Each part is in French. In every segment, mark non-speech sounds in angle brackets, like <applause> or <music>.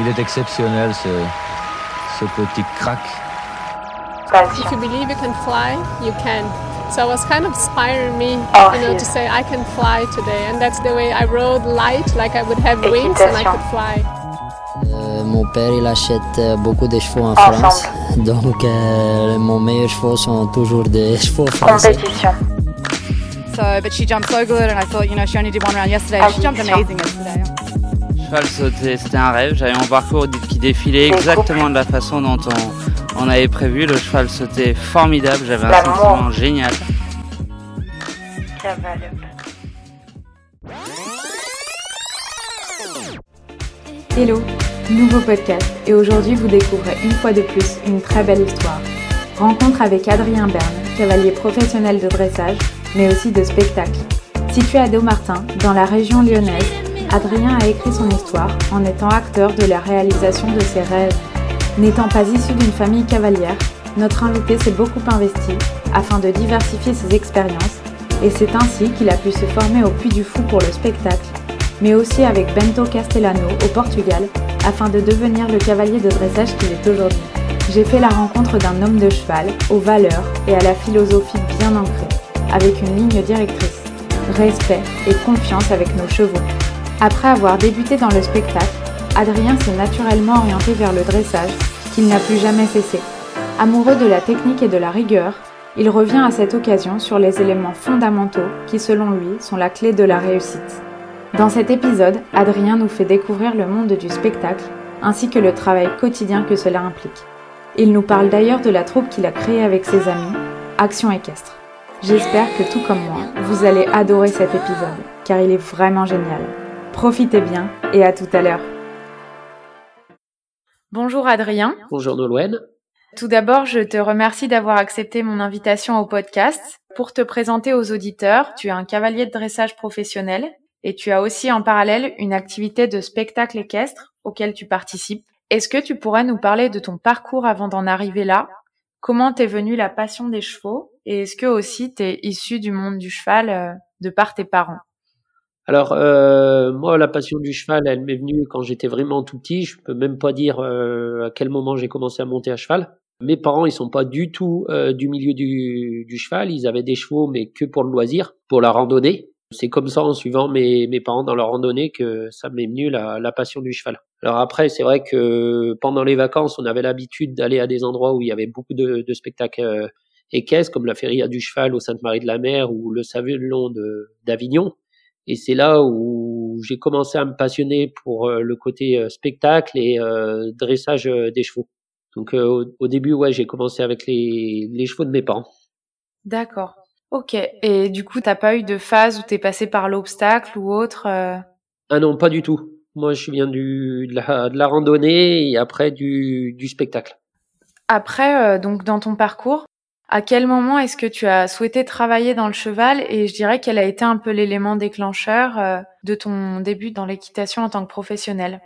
Il est exceptionnel ce, ce petit crack. If you believe you can fly, you can. So it was kind of inspiring me, Oh, you know, to say I can fly today, and that's the way I rode light, like I would have wings and I could fly. Euh, mon père, il achète euh, beaucoup de chevaux en Ensemble. France. <laughs> Donc, euh, mon meilleur chevaux sont toujours des <laughs> chevaux français. Compétition. So, but she jumped so good, and I thought, you know, she only did one round yesterday. She jumped amazing yesterday. Cheval sauté, c'était un rêve. J'avais mon parcours qui défilait exactement de la façon dont on, on avait prévu. Le cheval sautait formidable. J'avais un sentiment génial. Hello, nouveau podcast et aujourd'hui vous découvrez une fois de plus une très belle histoire. Rencontre avec Adrien Berne, cavalier professionnel de dressage, mais aussi de spectacle. Situé à Domartin, dans la région lyonnaise, Adrien a écrit son histoire en étant acteur de la réalisation de ses rêves. N'étant pas issu d'une famille cavalière, notre invité s'est beaucoup investi afin de diversifier ses expériences et c'est ainsi qu'il a pu se former au Puy du Fou pour le spectacle mais aussi avec Bento Castellano au Portugal afin de devenir le cavalier de dressage qu'il est aujourd'hui. J'ai fait la rencontre d'un homme de cheval aux valeurs et à la philosophie bien ancrée, avec une ligne directrice, respect et confiance avec nos chevaux. Après avoir débuté dans le spectacle, Adrien s'est naturellement orienté vers le dressage, qu'il n'a plus jamais cessé. Amoureux de la technique et de la rigueur, il revient à cette occasion sur les éléments fondamentaux qui, selon lui, sont la clé de la réussite. Dans cet épisode, Adrien nous fait découvrir le monde du spectacle, ainsi que le travail quotidien que cela implique. Il nous parle d'ailleurs de la troupe qu'il a créée avec ses amis, Action Équestre. J'espère que tout comme moi, vous allez adorer cet épisode, car il est vraiment génial. Profitez bien et à tout à l'heure. Bonjour Adrien. Bonjour Nolwenn. Tout d'abord, je te remercie d'avoir accepté mon invitation au podcast. Pour te présenter aux auditeurs, tu es un cavalier de dressage professionnel et tu as aussi en parallèle une activité de spectacle équestre auquel tu participes. Est-ce que tu pourrais nous parler de ton parcours avant d'en arriver là? Comment t'es venue la passion des chevaux? Et est-ce que aussi t'es issu du monde du cheval euh, de par tes parents? Alors euh, moi, la passion du cheval, elle m'est venue quand j'étais vraiment tout petit. Je peux même pas dire euh, à quel moment j'ai commencé à monter à cheval. Mes parents, ils sont pas du tout euh, du milieu du, du cheval. Ils avaient des chevaux, mais que pour le loisir, pour la randonnée. C'est comme ça, en suivant mes, mes parents dans leur randonnée, que ça m'est venu la, la passion du cheval. Alors après, c'est vrai que pendant les vacances, on avait l'habitude d'aller à des endroits où il y avait beaucoup de, de spectacles euh, équestres, comme la Feria du Cheval au Sainte-Marie-de-la-Mer ou le Savillon d'Avignon. Et c'est là où j'ai commencé à me passionner pour euh, le côté euh, spectacle et euh, dressage des chevaux. Donc au, au début, ouais, j'ai commencé avec les, les chevaux de mes parents. D'accord. Ok. Et du coup, t'as pas eu de phase où t'es passé par l'obstacle ou autre Ah non, pas du tout. Moi, je viens du, de, la, de la randonnée et après du, du spectacle. Après, euh, donc dans ton parcours, à quel moment est-ce que tu as souhaité travailler dans le cheval? Et je dirais quel a été un peu l'élément déclencheur euh, de ton début dans l'équitation en tant que professionnel?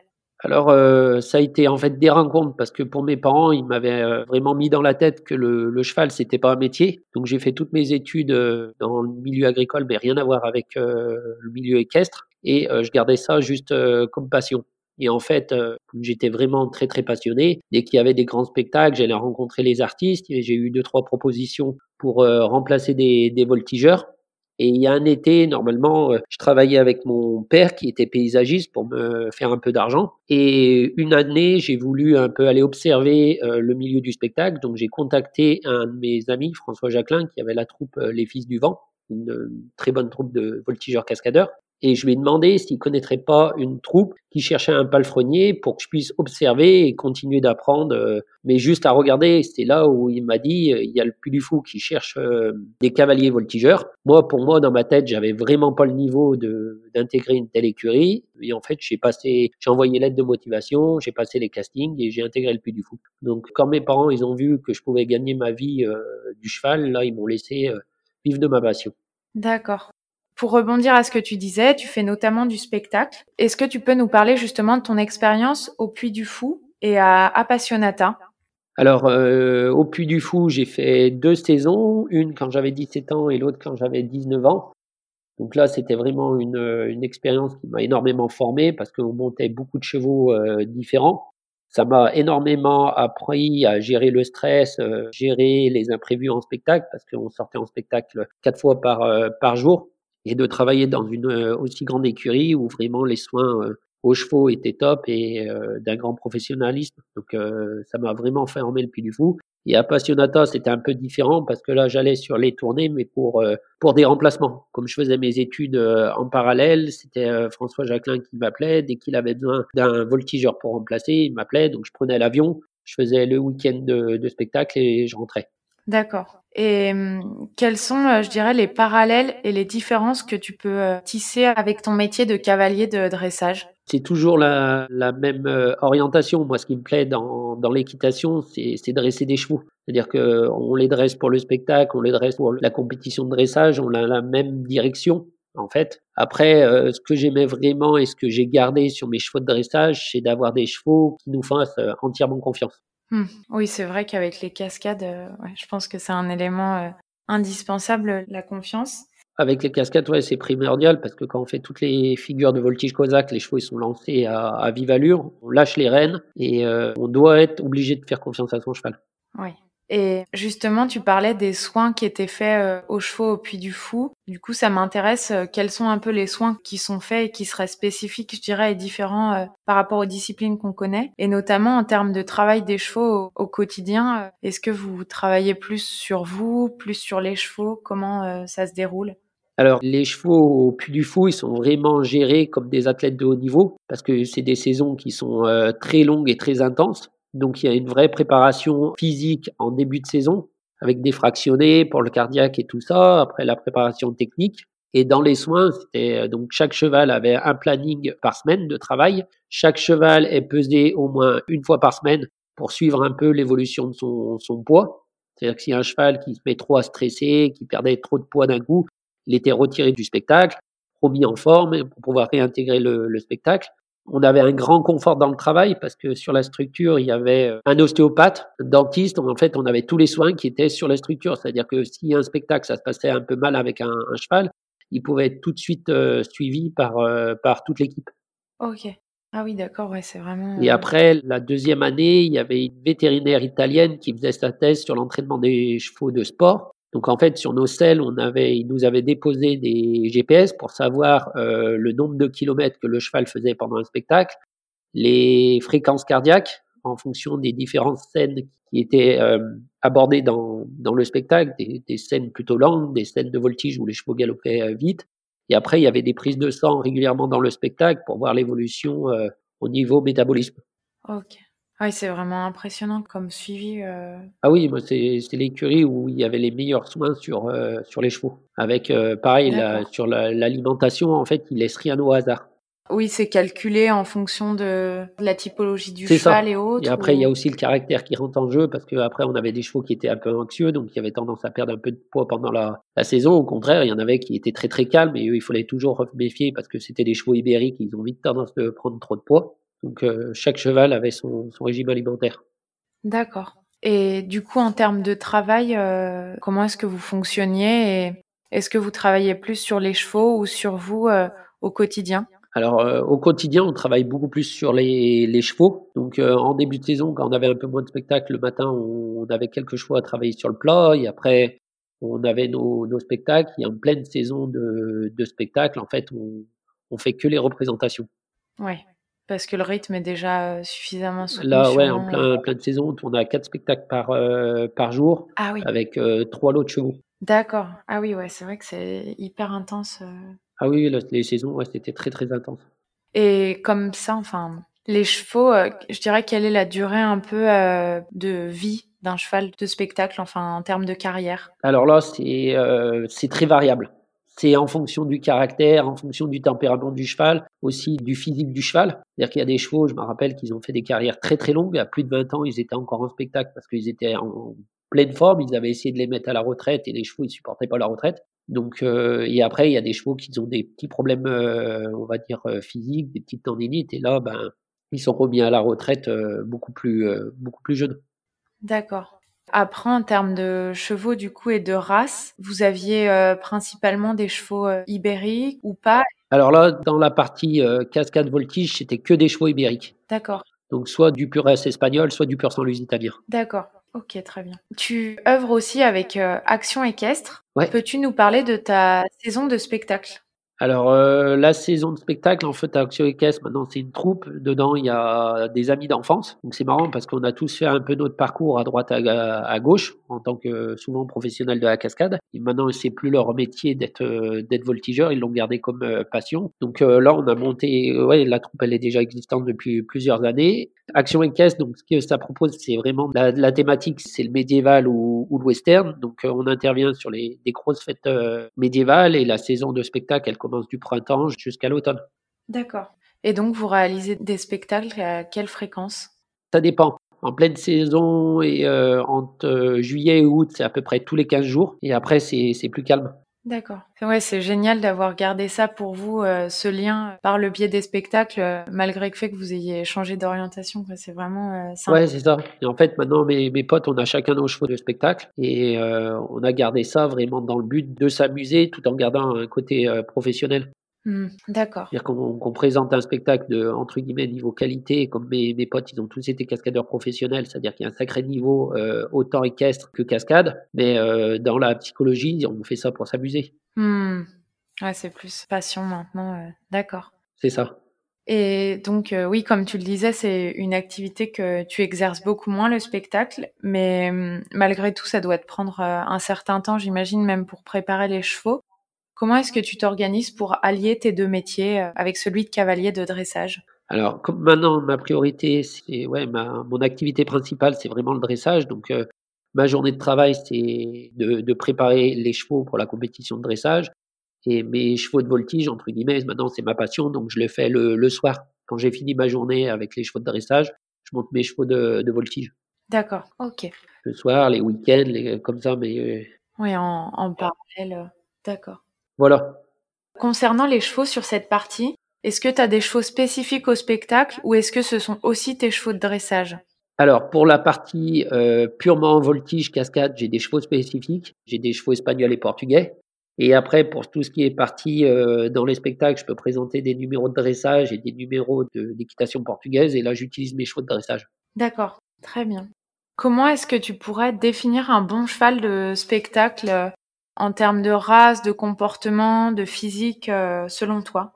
Alors, euh, ça a été en fait des rencontres parce que pour mes parents, ils m'avaient euh, vraiment mis dans la tête que le, cheval, c'était pas un métier. Donc, j'ai fait toutes mes études dans le milieu agricole, mais rien à voir avec le milieu équestre. Et je gardais ça juste comme passion. Et en fait, euh, j'étais vraiment très très passionné. Dès qu'il y avait des grands spectacles, j'allais rencontrer les artistes. Et j'ai eu deux trois propositions pour euh, remplacer des, des voltigeurs. Et il y a un été, normalement, euh, je travaillais avec mon père qui était paysagiste pour me faire un peu d'argent. Et une année, j'ai voulu un peu aller observer le milieu du spectacle. Donc j'ai contacté un de mes amis, François Jacquelin, qui avait la troupe Les Fils du Vent, une, très bonne troupe de voltigeurs cascadeurs. Et je lui ai demandé s'il connaîtrait pas une troupe qui cherchait un palefrenier pour que je puisse observer et continuer d'apprendre, euh, mais juste à regarder. C'était là où il m'a dit, euh, il y a le Puy du Fou qui cherche euh, des cavaliers voltigeurs. Moi, pour moi, dans ma tête, j'avais vraiment pas le niveau de d'intégrer une telle écurie. Et en fait, j'ai passé, j'ai envoyé l'aide de motivation, j'ai passé les castings et j'ai intégré le Puy du Fou. Donc, quand mes parents, ils ont vu que je pouvais gagner ma vie euh, du cheval, là, ils m'ont laissé euh, vivre de ma passion. D'accord. Pour rebondir à ce que tu disais, tu fais notamment du spectacle. Est-ce que tu peux nous parler justement de ton expérience au Puy du Fou et à Appassionata? Alors, euh, au Puy du Fou, j'ai fait deux saisons, une quand j'avais 17 ans et l'autre quand j'avais 19 ans. Donc là, c'était vraiment une, une expérience qui m'a énormément formé parce qu'on montait beaucoup de chevaux différents. Ça m'a énormément appris à gérer le stress, gérer les imprévus en spectacle parce qu'on sortait en spectacle quatre fois par jour et de travailler dans une aussi grande écurie où vraiment les soins aux chevaux étaient top et d'un grand professionnalisme. Donc ça m'a vraiment fermé le puits du fou. Et à Passionata, c'était un peu différent parce que là, j'allais sur les tournées, mais pour euh, pour des remplacements. Comme je faisais mes études euh, en parallèle, c'était euh, François Jacquelin qui m'appelait. Dès qu'il avait besoin d'un voltigeur pour remplacer, il m'appelait. Donc, je prenais l'avion, je faisais le week-end de spectacle et je rentrais. D'accord. Et hum, quels sont, je dirais, les parallèles et les différences que tu peux tisser avec ton métier de cavalier de dressage? C'est toujours la, même euh, orientation. Moi, ce qui me plaît dans, l'équitation, c'est dresser des chevaux. C'est-à-dire qu'on les dresse pour le spectacle, on les dresse pour la compétition de dressage, on a la même direction, en fait. Après, euh, ce que j'aimais vraiment et ce que j'ai gardé sur mes chevaux de dressage, c'est d'avoir des chevaux qui nous fassent euh, entièrement confiance. Hum. Oui, c'est vrai qu'avec les cascades, ouais, je pense que c'est un élément indispensable, la confiance. Avec les cascades, ouais, c'est primordial parce que quand on fait toutes les figures de voltige cosaque, les chevaux ils sont lancés à, à vive allure, on lâche les rênes et euh, on doit être obligé de faire confiance à son cheval. Oui. Et justement, tu parlais des soins qui étaient faits euh, aux chevaux au Puy du Fou. Du coup, ça m'intéresse. Euh, quels sont un peu les soins qui sont faits et qui seraient spécifiques, je dirais, et différents par rapport aux disciplines qu'on connaît Et notamment en termes de travail des chevaux au, quotidien. Est-ce que vous travaillez plus sur vous, plus sur les chevaux? Comment ça se déroule? Alors, les chevaux au Puy du Fou, ils sont vraiment gérés comme des athlètes de haut niveau parce que c'est des saisons qui sont euh, très longues et très intenses. Donc, il y a une vraie préparation physique en début de saison avec des fractionnés pour le cardiaque et tout ça. Après, la préparation technique. Et dans les soins, c'était euh, donc chaque cheval avait un planning par semaine de travail. Chaque cheval est pesé au moins une fois par semaine pour suivre un peu l'évolution de son, son poids. C'est-à-dire que si un cheval qui se met trop à stresser, qui perdait trop de poids d'un coup, il était retiré du spectacle, remis en forme pour pouvoir réintégrer le, le, spectacle. On avait un grand confort dans le travail parce que sur la structure, il y avait euh, un ostéopathe, un dentiste. En fait, on avait tous les soins qui étaient sur la structure. C'est-à-dire que si un spectacle, ça se passait un peu mal avec un, un cheval, il pouvait être tout de suite euh, suivi par, euh, par toute l'équipe. Ok. Ah oui, d'accord, ouais, c'est vraiment. Et après, la deuxième année, il y avait une vétérinaire italienne qui faisait sa thèse sur l'entraînement des chevaux de sport. Donc en fait, sur nos selles, on avait, ils nous avaient déposé des GPS pour savoir euh, le nombre de kilomètres que le cheval faisait pendant un spectacle, les fréquences cardiaques en fonction des différentes scènes qui étaient euh, abordées dans, dans le spectacle, des, des, scènes plutôt longues, des scènes de voltige où les chevaux galopaient euh, vite. Et après, il y avait des prises de sang régulièrement dans le spectacle pour voir l'évolution euh, au niveau métabolisme. Oui, c'est vraiment impressionnant comme suivi. Euh... Ah oui, moi c'est l'écurie où il y avait les meilleurs soins sur euh, sur les chevaux. Avec euh, pareil la, sur l'alimentation, en fait, ils laissent rien au hasard. Oui, c'est calculé en fonction de la typologie du cheval et autres. Et après, il y a aussi le caractère qui rentre en jeu parce qu'après, on avait des chevaux qui étaient un peu anxieux, donc qui avaient tendance à perdre un peu de poids pendant la, la saison. Au contraire, il y en avait qui étaient très très calmes et eux, il fallait toujours méfier parce que c'était des chevaux ibériques, ils ont vite tendance de prendre trop de poids. Donc euh, chaque cheval avait son, son régime alimentaire. D'accord. Et du coup, en termes de travail, euh, comment est-ce que vous fonctionniez et est-ce que vous travaillez plus sur les chevaux ou sur vous euh, au quotidien? Alors euh, au quotidien, on travaille beaucoup plus sur les, les chevaux. Donc en début de saison, quand on avait un peu moins de spectacles, le matin, on, on, avait quelques chevaux à travailler sur le plat. Et après, on avait nos, nos spectacles. Et en pleine saison de, de spectacle, en fait, on, on fait que les représentations. Ouais. Parce que le rythme est déjà euh, suffisamment soutenu. Là, ouais, en plein, plein de saison, on à quatre spectacles par, euh, par jour, ah, oui. avec euh, trois lots de chevaux. D'accord. Ah oui, ouais, c'est vrai que c'est hyper intense. Euh. Ah oui, là, les saisons, ouais, c'était très très intense. Et comme ça, enfin, les chevaux, euh, je dirais quelle est la durée un peu euh, de vie d'un cheval de spectacle, enfin en termes de carrière? Alors là, c'est c'est très variable. C'est en fonction du caractère, en fonction du tempérament du cheval, aussi du physique du cheval. C'est-à-dire qu'il y a des chevaux, je me rappelle qu'ils ont fait des carrières très très longues. À plus de 20 ans, ils étaient encore en spectacle parce qu'ils étaient en pleine forme. Ils avaient essayé de les mettre à la retraite et les chevaux, ils supportaient pas la retraite. Donc, euh, et après, il y a des chevaux qui ont des petits problèmes, euh, on va dire, euh, physiques, des petites tendinites. Et là, ben, ils sont remis à la retraite euh, beaucoup plus, euh, beaucoup plus jeunes. D'accord. Après, en termes de chevaux du coup et de race, vous aviez euh, principalement des chevaux euh, ibériques ou pas? Alors là, dans la partie euh, cascade voltige, c'était que des chevaux ibériques. D'accord. Donc soit du pur S espagnol, soit du pur sans italien. D'accord. Ok, très bien. Tu œuvres aussi avec Action Équestre. Ouais. Peux-tu nous parler de ta saison de spectacle? Alors, euh, la saison de spectacle, en fait, à Action Équestre, maintenant, c'est une troupe. Dedans, il y a des amis d'enfance. Donc, c'est marrant parce qu'on a tous fait un peu notre parcours à droite, à, à gauche, en tant que souvent professionnels de la cascade. Et maintenant, c'est plus leur métier d'être euh, d'être voltigeur. Ils l'ont gardé comme euh, passion. Donc, là, on a monté, ouais, la troupe, elle est déjà existante depuis plusieurs années. Action Équestre, donc, ce que ça propose, c'est vraiment la, thématique, c'est le médiéval ou, le western. Donc, on intervient sur les, grosses fêtes médiévales et la saison de spectacle, elle commence du printemps jusqu'à l'automne. D'accord. Et donc, vous réalisez des spectacles à quelle fréquence? Ça dépend. En pleine saison et euh, entre euh, juillet et août, c'est à peu près tous les 15 jours. Et après, c'est c'est plus calme. D'accord. Ouais, c'est génial d'avoir gardé ça pour vous, euh, ce lien par le biais des spectacles, euh, malgré le fait que vous ayez changé d'orientation. C'est vraiment euh, sympa. Ouais, c'est ça. Et en fait, maintenant, mes, mes potes, on a chacun nos chevaux de spectacle. Et euh, on a gardé ça vraiment dans le but de s'amuser tout en gardant un côté euh, professionnel. Hmm, D'accord. C'est-à-dire qu'on présente un spectacle de, entre guillemets, niveau qualité. Comme mes, mes potes, ils ont tous été cascadeurs professionnels, c'est-à-dire qu'il y a un sacré niveau, euh, autant équestre que cascade. Mais euh, dans la psychologie, on fait ça pour s'amuser. Ouais, c'est plus passion maintenant. euh, D'accord. C'est ça. Et donc, oui, comme tu le disais, c'est une activité que tu exerces beaucoup moins, le spectacle, mais hum, malgré tout, ça doit te prendre un certain temps, j'imagine, même pour préparer les chevaux. Comment est-ce que tu t'organises pour allier tes deux métiers euh, avec celui de cavalier de dressage? Alors, comme maintenant, ma priorité, c'est, ouais, ma, mon activité principale, c'est vraiment le dressage. Donc, euh, ma journée de travail, c'est de, de préparer les chevaux pour la compétition de dressage. Et mes chevaux de voltige, entre guillemets, maintenant, c'est ma passion. Donc, je le fais le, le soir. Quand j'ai fini ma journée avec les chevaux de dressage, je monte mes chevaux de, de voltige. D'accord, ok. Le soir, les week-ends, les, comme ça, mais euh, Oui, en, en parallèle, d'accord. Voilà. Concernant les chevaux sur cette partie, est-ce que tu as des chevaux spécifiques au spectacle ou est-ce que ce sont aussi tes chevaux de dressage? Alors, pour la partie euh, purement voltige, cascade, j'ai des chevaux spécifiques. J'ai des chevaux espagnols et portugais. Et après, pour tout ce qui est parti euh, dans les spectacles, je peux présenter des numéros de dressage et des numéros de- d'équitation portugaise. Et là, j'utilise mes chevaux de dressage. D'accord, très bien. Comment est-ce que tu pourrais définir un bon cheval de spectacle euh, en termes de race, de comportement, de physique, euh, selon toi?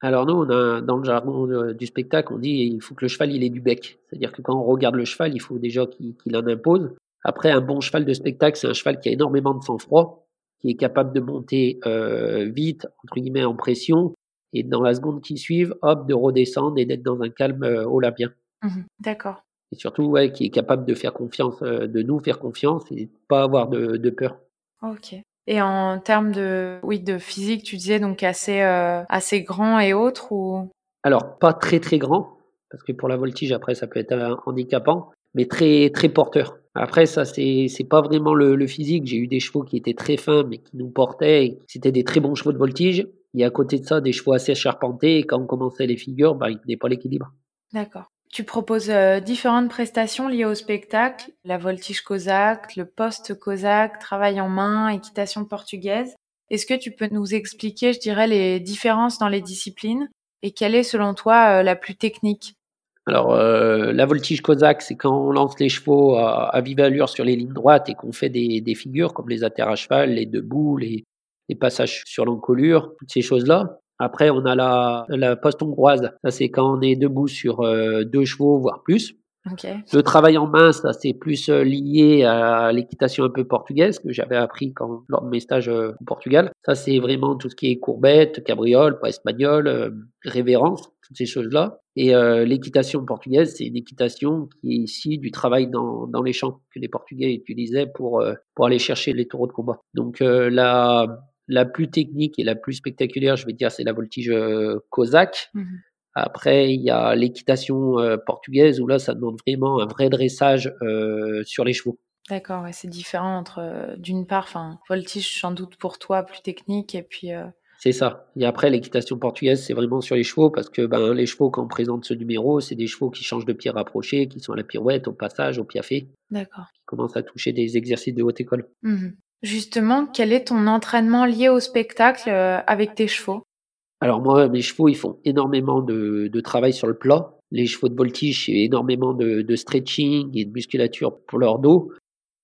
Alors nous, on a, dans le jargon de- du spectacle, on dit il faut que le cheval il ait du bec. C'est-à-dire que quand on regarde le cheval, il faut déjà qu'il en impose. Après, un bon cheval de spectacle, c'est un cheval qui a énormément de sang-froid, qui est capable de monter euh, vite, entre guillemets, en pression, et dans la seconde qui suive, hop, de redescendre et d'être dans un calme euh, olympien. Mhm, D'accord. Et surtout, ouais, qui est capable de faire confiance, euh, de nous faire confiance et pas avoir de, de peur. Ok. Et en termes de, oui, de physique, tu disais donc assez, euh, assez grand et autres ou? Alors, pas très très grand, parce que pour la voltige, après, ça peut être euh, handicapant, mais très très porteur. Après, ça, c'est pas vraiment le, le physique. J'ai eu des chevaux qui étaient très fins, mais qui nous portaient. C'était des très bons chevaux de voltige. Et à côté de ça, des chevaux assez charpentés. Et quand on commençait les figures, bah, ils tenaient pas l'équilibre. D'accord. Tu proposes euh, différentes prestations liées au spectacle, la voltige cosaque, le poste cosaque, travail en main, équitation portugaise. Est-ce que tu peux nous expliquer, je dirais, les différences dans les disciplines et quelle est selon toi euh, la plus technique? Alors, euh, la voltige cosaque, c'est quand on lance les chevaux à, vive allure sur les lignes droites et qu'on fait des, des figures comme les atterres à cheval, les debout, les, les passages sur l'encolure, toutes ces choses-là. Après, on a la, la poste hongroise. Ça, c'est quand on est debout sur euh, deux chevaux, voire plus. Le travail en main, ça, c'est plus euh, lié à l'équitation un peu portugaise que j'avais appris quand, lors de mes stages euh, au Portugal. Ça, c'est vraiment tout ce qui est courbette, cabriole, pas espagnol, euh, révérence, toutes ces choses-là. Et euh, l'équitation portugaise, c'est une équitation qui est ici du travail dans, dans les champs que les Portugais utilisaient pour, pour aller chercher les taureaux de combat. Donc la, la plus technique et la plus spectaculaire, je vais dire, c'est la voltige euh, cosaque. Mhm. Après, il y a l'équitation euh, portugaise où là, ça demande vraiment un vrai dressage euh, sur les chevaux. D'accord, ouais, c'est différent entre, euh, d'une part, enfin, voltige sans doute pour toi plus technique et puis C'est ça. Et après, l'équitation portugaise, c'est vraiment sur les chevaux, parce que ben, les chevaux, quand on présente ce numéro, c'est des chevaux qui changent de pied rapproché, qui sont à la pirouette, au passage, au piafé. D'accord. Qui commencent à toucher des exercices de haute école. Mhm. Justement, quel est ton entraînement lié au spectacle euh, avec tes chevaux? Alors moi, mes chevaux, ils font énormément de, de travail sur le plat. Les chevaux de voltige, c'est énormément de, de stretching et de musculature pour leur dos.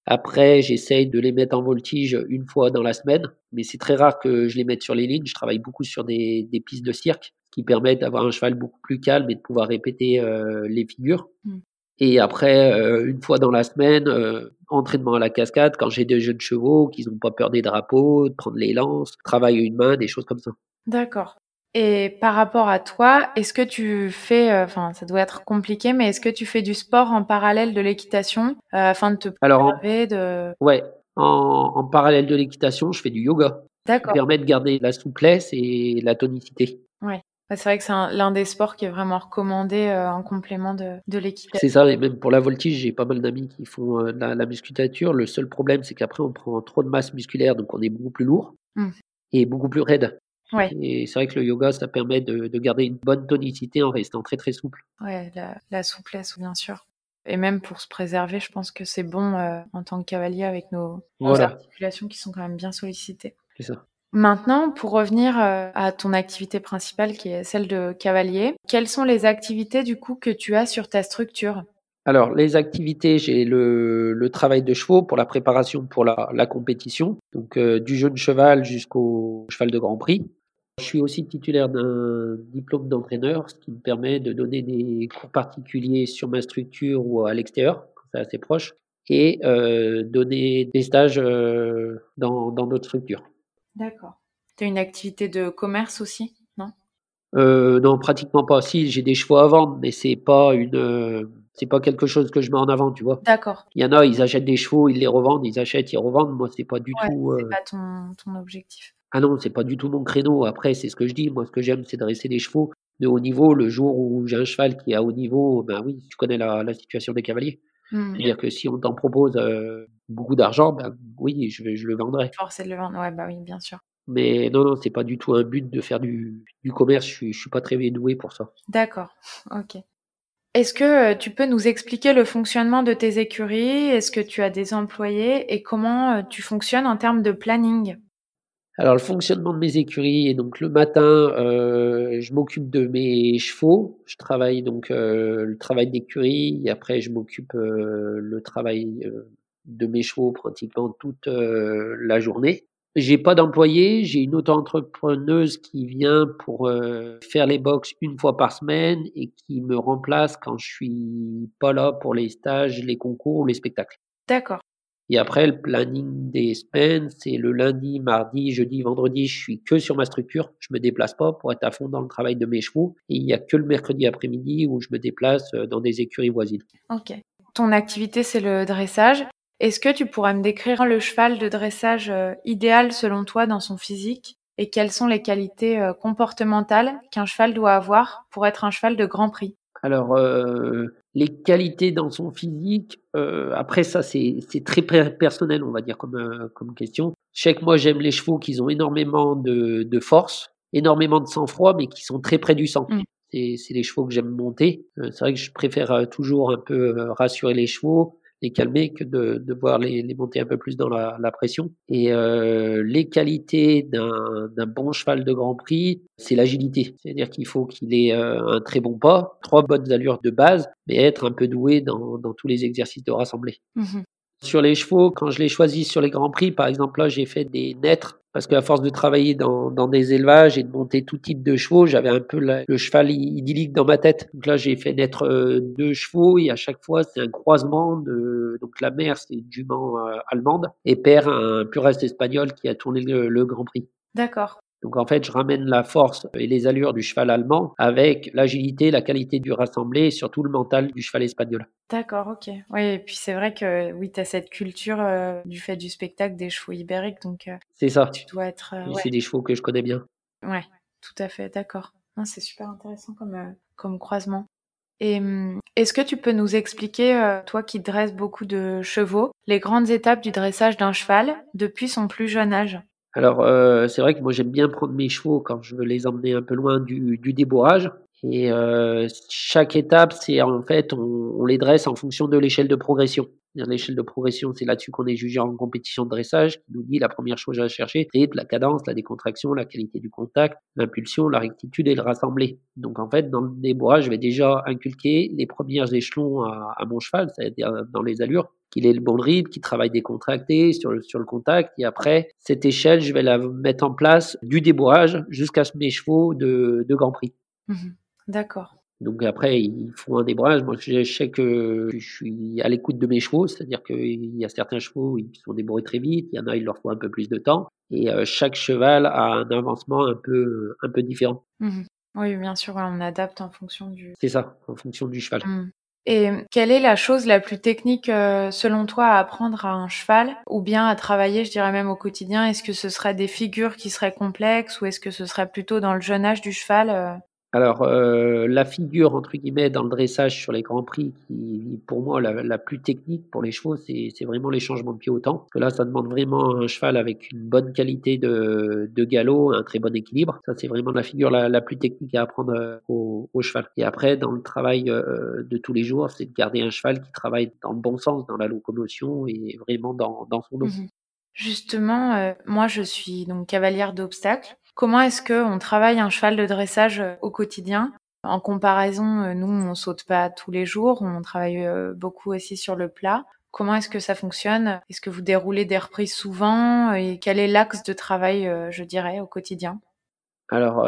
Après, j'essaye de les mettre en voltige une fois dans la semaine, mais c'est très rare que je les mette sur les lignes. Je travaille beaucoup sur des, des pistes de cirque qui permettent d'avoir un cheval beaucoup plus calme et de pouvoir répéter euh, les figures. Mm. Et après, euh, une fois dans la semaine, euh, entraînement à la cascade quand j'ai des jeunes chevaux qui n'ont pas peur des drapeaux, de prendre les lances, travail à une main, des choses comme ça. D'accord. Et par rapport à toi, est-ce que tu fais, euh, enfin, ça doit être compliqué, mais est-ce que tu fais du sport en parallèle de l'équitation euh, afin de te préserver de... Ouais, en, en parallèle de l'équitation, je fais du yoga. D'accord. permet de garder la souplesse et la tonicité. Ouais, C'est vrai que c'est un- l'un des sports qui est vraiment recommandé euh, en complément de, de l'équitation. C'est ça, et même pour la voltige, j'ai pas mal d'amis qui font euh, la, la musculature. Le seul problème, c'est qu'après, on prend trop de masse musculaire, donc on est beaucoup plus lourd Mm. et beaucoup plus raide. Ouais. Et c'est vrai que le yoga, ça permet de, de garder une bonne tonicité en restant très très souple. Ouais, la, la souplesse, bien sûr. Et même pour se préserver, je pense que c'est bon euh, en tant que cavalier avec nos, nos articulations qui sont quand même bien sollicitées. C'est ça. Maintenant, pour revenir euh, à ton activité principale qui est celle de cavalier, quelles sont les activités du coup que tu as sur ta structure? Alors, les activités, j'ai le, travail de chevaux pour la préparation pour la, compétition, donc euh, du jeune cheval jusqu'au cheval de Grand Prix. Je suis aussi titulaire d'un diplôme d'entraîneur, ce qui me permet de donner des cours particuliers sur ma structure ou à l'extérieur, c'est assez proche, et euh, donner des stages euh, dans, dans notre structure. D'accord. Tu as une activité de commerce aussi, non? Euh, non, pratiquement pas. Si, j'ai des chevaux à vendre, mais c'est pas une, euh, c'est pas quelque chose que je mets en avant, tu vois. D'accord. Il y en a, ils achètent des chevaux, ils les revendent, ils achètent, ils revendent. Moi, c'est pas du Ouais, tout. c'est euh, pas ton, ton objectif. Ah non, c'est pas du tout mon créneau. Après, c'est ce que je dis. Moi, ce que j'aime, c'est dresser des chevaux de haut niveau. Le jour où j'ai un cheval qui est à haut niveau, ben oui, tu connais la, la situation des cavaliers. Hmm. C'est-à-dire que si on t'en propose euh, beaucoup d'argent, ben oui, je, vais, je le vendrai. Forcer de le vendre, ouais, bah oui, bien sûr. Mais non, non, c'est pas du tout un but de faire du, du commerce. Je suis, je suis pas très doué pour ça. D'accord, ok. Est-ce que euh, tu peux nous expliquer le fonctionnement de tes écuries? Est-ce que tu as des employés? Et comment euh, tu fonctionnes en termes de planning? Alors, le fonctionnement de mes écuries, et donc le matin, euh, je m'occupe de mes chevaux. Je travaille donc euh, le travail d'écurie, et après, je m'occupe euh, le travail euh, de mes chevaux pratiquement toute euh, la journée. J'ai pas d'employé, j'ai une auto-entrepreneuse qui vient pour euh, faire les box une fois par semaine et qui me remplace quand je suis pas là pour les stages, les concours ou les spectacles. D'accord, Et après, le planning des semaines, c'est le lundi, mardi, jeudi, vendredi, je suis que sur ma structure. Je me déplace pas pour être à fond dans le travail de mes chevaux. Et il y a que le mercredi après-midi où je me déplace euh, dans des écuries voisines. ok. Ton activité, c'est le dressage. Est-ce que tu pourrais me décrire le cheval de dressage euh, idéal selon toi dans son physique? Et quelles sont les qualités euh, comportementales qu'un cheval doit avoir pour être un cheval de grand prix? Alors, euh, les qualités dans son physique, euh, après ça, c'est très per- personnel, on va dire, comme, euh, comme question. Je sais que moi, j'aime les chevaux qui ont énormément de, de force, énormément de sang-froid, mais qui sont très près du sang. Mm. C'est les chevaux que j'aime monter. Euh, c'est vrai que je préfère toujours un peu rassurer les chevaux, les calmer, que de, voir les, les monter un peu plus dans la, la pression. Et euh, les qualités d'un bon cheval de Grand Prix, c'est l'agilité. C'est-à-dire qu'il faut qu'il ait euh, un très bon pas, trois bonnes allures de base, mais être un peu doué dans, dans tous les exercices de rassemblée. Mhm. Sur les chevaux, quand je les choisis sur les grands prix, par exemple, là, j'ai fait des naîtres parce qu'à force de travailler dans, dans des élevages et de monter tout type de chevaux, j'avais un peu le cheval idyllique dans ma tête. Donc là, j'ai fait naître euh, deux chevaux et à chaque fois, c'est un croisement de, donc la mère, c'est une jument euh, allemande et père, un pur reste espagnol qui a tourné le, le grand prix. D'accord, Donc en fait, je ramène la force et les allures du cheval allemand avec l'agilité, la qualité du rassemblé et surtout le mental du cheval espagnol. d'accord, ok. Oui, et puis c'est vrai que oui, tu as cette culture euh, du fait du spectacle des chevaux ibériques, donc euh, C'est ça. tu dois être... euh, ouais. C'est des chevaux que je connais bien. Ouais, tout à fait, d'accord. C'est super intéressant comme, comme croisement. Et hum, est-ce que tu peux nous expliquer, toi qui dresses beaucoup de chevaux, les grandes étapes du dressage d'un cheval depuis son plus jeune âge? Alors, euh, c'est vrai que moi j'aime bien prendre mes chevaux quand je veux les emmener un peu loin du, du débourrage. Et euh, chaque étape, c'est en fait, on, on, les dresse en fonction de l'échelle de progression. L'échelle de progression, c'est là-dessus qu'on est jugé en compétition de dressage, qui nous dit la première chose à chercher, c'est la cadence, la décontraction, la qualité du contact, l'impulsion, la rectitude et le rassembler. Donc en fait, dans le débourrage, je vais déjà inculquer les premiers échelons à, mon cheval, c'est-à-dire dans les allures, qu'il ait le bon rythme, qu'il travaille décontracté sur le, sur le contact. Et après, cette échelle, je vais la mettre en place du débourrage jusqu'à mes chevaux de, de Grand Prix. Mmh D'accord. Donc après, ils font un débrage. Moi, je sais que je suis à l'écoute de mes chevaux, c'est-à-dire qu'il y a certains chevaux qui sont débourrés très vite, il y en a, il leur faut un peu plus de temps. Et euh, chaque cheval a un avancement un peu, un peu différent. Mmh oui, bien sûr, on adapte en fonction du. C'est ça, en fonction du cheval. Mmh. Et quelle est la chose la plus technique euh, selon toi à apprendre à un cheval ou bien à travailler, je dirais même au quotidien? Est-ce que ce serait des figures qui seraient complexes ou est-ce que ce serait plutôt dans le jeune âge du cheval euh? Alors, euh, la figure, entre guillemets, dans le dressage sur les grands prix, qui, pour moi, la, plus technique pour les chevaux, c'est vraiment les changements de pied au temps. Parce que là, ça demande vraiment un cheval avec une bonne qualité de, galop, un très bon équilibre. Ça, c'est vraiment la figure la, plus technique à apprendre euh, au, cheval. Et après, dans le travail euh, de tous les jours, c'est de garder un cheval qui travaille dans le bon sens, dans la locomotion et vraiment dans, son dos. Mmh Justement, moi, je suis donc cavalière d'obstacles. Comment est-ce qu'on travaille un cheval de dressage euh, au quotidien? En comparaison, euh, nous, on saute pas tous les jours, on travaille euh, beaucoup aussi sur le plat. Comment est-ce que ça fonctionne? Est-ce que vous déroulez des reprises souvent? Et quel est l'axe de travail, je dirais, au quotidien? Alors,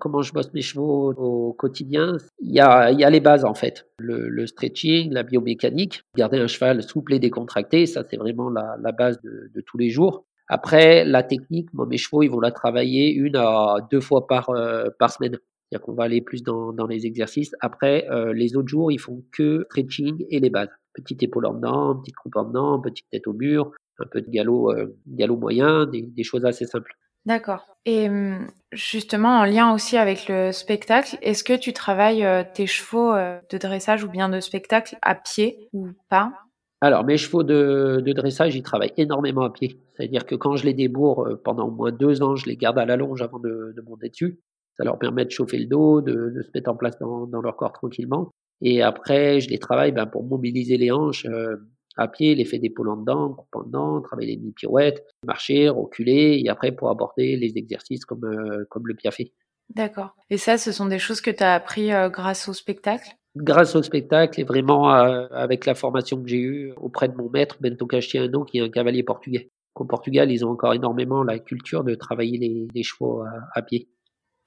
comment je bosse mes chevaux au quotidien? Il y, a, les bases en fait. Le, stretching, la biomécanique, garder un cheval souple et décontracté, ça c'est vraiment la, base de, tous les jours. Après, la technique, mes chevaux, ils vont la travailler une à deux fois par, euh, semaine. C'est-à-dire qu'on va aller plus dans, les exercices. Après, euh, les autres jours, ils font que stretching et les bases. Petite épaule en dedans, petite croupe en dedans, petite tête au mur, un peu de galop, euh, galop moyen, des, choses assez simples. D'accord. Et hum, justement, en lien aussi avec le spectacle, est-ce que tu travailles tes chevaux de dressage ou bien de spectacle à pied ou pas? Alors, mes chevaux de, de, dressage, ils travaillent énormément à pied. C'est-à-dire que quand je les débourre euh, pendant au moins deux ans, je les garde à la longe avant de, de monter dessus. Ça leur permet de chauffer le dos, de, de se mettre en place dans, dans, leur corps tranquillement. Et après, je les travaille ben, pour mobiliser les hanches euh, à pied, l'effet d'épaule en dedans, groupe en dedans, travailler les demi-pirouettes, marcher, reculer, et après pour aborder les exercices comme, euh, comme le piafé. D'accord. Et ça, ce sont des choses que tu as appris grâce au spectacle? Grâce au spectacle et vraiment euh, avec la formation que j'ai eue auprès de mon maître Bento Castiano qui est un cavalier portugais. Au Portugal, ils ont encore énormément la culture de travailler les, les chevaux à, à pied.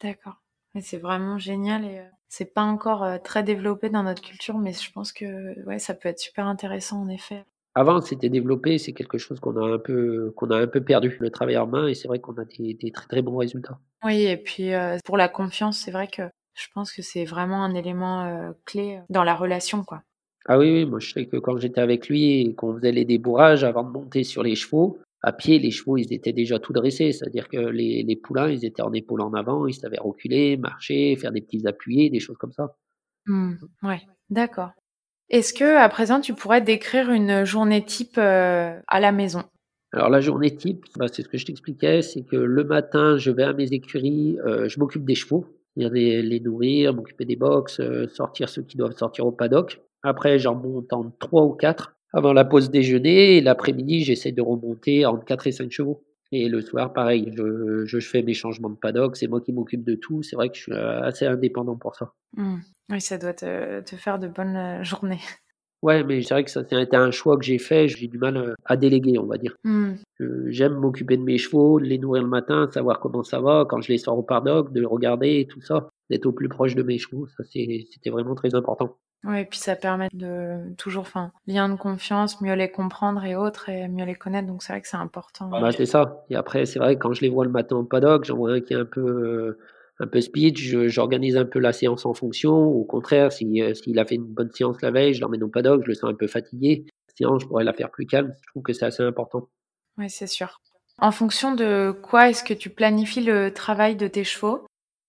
D'accord. C'est vraiment génial et euh, c'est pas encore euh, très développé dans notre culture, mais je pense que ouais, ça peut être super intéressant en effet. Avant, c'était développé, c'est quelque chose qu'on a un peu qu'on a un peu perdu, le travail en main, et c'est vrai qu'on a des, des, très très bons résultats. Oui, et puis euh, pour la confiance, c'est vrai que je pense que c'est vraiment un élément euh, clé dans la relation, quoi. Ah oui, oui, moi je sais que quand j'étais avec lui et qu'on faisait les débourrages avant de monter sur les chevaux, à pied, les chevaux, ils étaient déjà tout dressés, c'est-à-dire que les, les, poulains, ils étaient en épaule en avant, ils savaient reculer, marcher, faire des petits appuyés, des choses comme ça. Mmh, ouais, d'accord. Est-ce que à présent tu pourrais décrire une journée type euh, à la maison? Alors la journée type, bah, c'est ce que je t'expliquais, c'est que le matin, je vais à mes écuries, euh, je m'occupe des chevaux, les, les nourrir, m'occuper des box, euh, sortir ceux qui doivent sortir au paddock. Après, j'en monte en 3 ou 4 avant la pause déjeuner. Et l'après-midi, j'essaie de remonter entre 4 et 5 chevaux. Et le soir, pareil, je, je fais mes changements de paddock. C'est moi qui m'occupe de tout. C'est vrai que je suis assez indépendant pour ça. Mmh. Oui, ça doit te, te faire de bonnes euh, journées. Ouais, mais c'est vrai que ça a été un choix que j'ai fait. J'ai du mal euh, à déléguer, on va dire. Mmh. J'aime m'occuper de mes chevaux, de les nourrir le matin, savoir comment ça va, quand je les sors au paddock, de les regarder et tout ça, d'être au plus proche de mes chevaux. Ça, c'était vraiment très important. Oui, et puis ça permet de toujours, enfin, lien de confiance, mieux les comprendre et autres, et mieux les connaître. Donc c'est vrai que c'est important. Bah, c'est ça. Et après, c'est vrai que quand je les vois le matin au paddock, j'en vois un qui est un peu, euh, un peu speed, j'organise un peu la séance en fonction. Au contraire, s'il si, a fait une bonne séance la veille, je l'emmène au paddock, je le sens un peu fatigué. La séance, je pourrais la faire plus calme. Je trouve que c'est assez important. Oui, c'est sûr. En fonction de quoi est-ce que tu planifies le travail de tes chevaux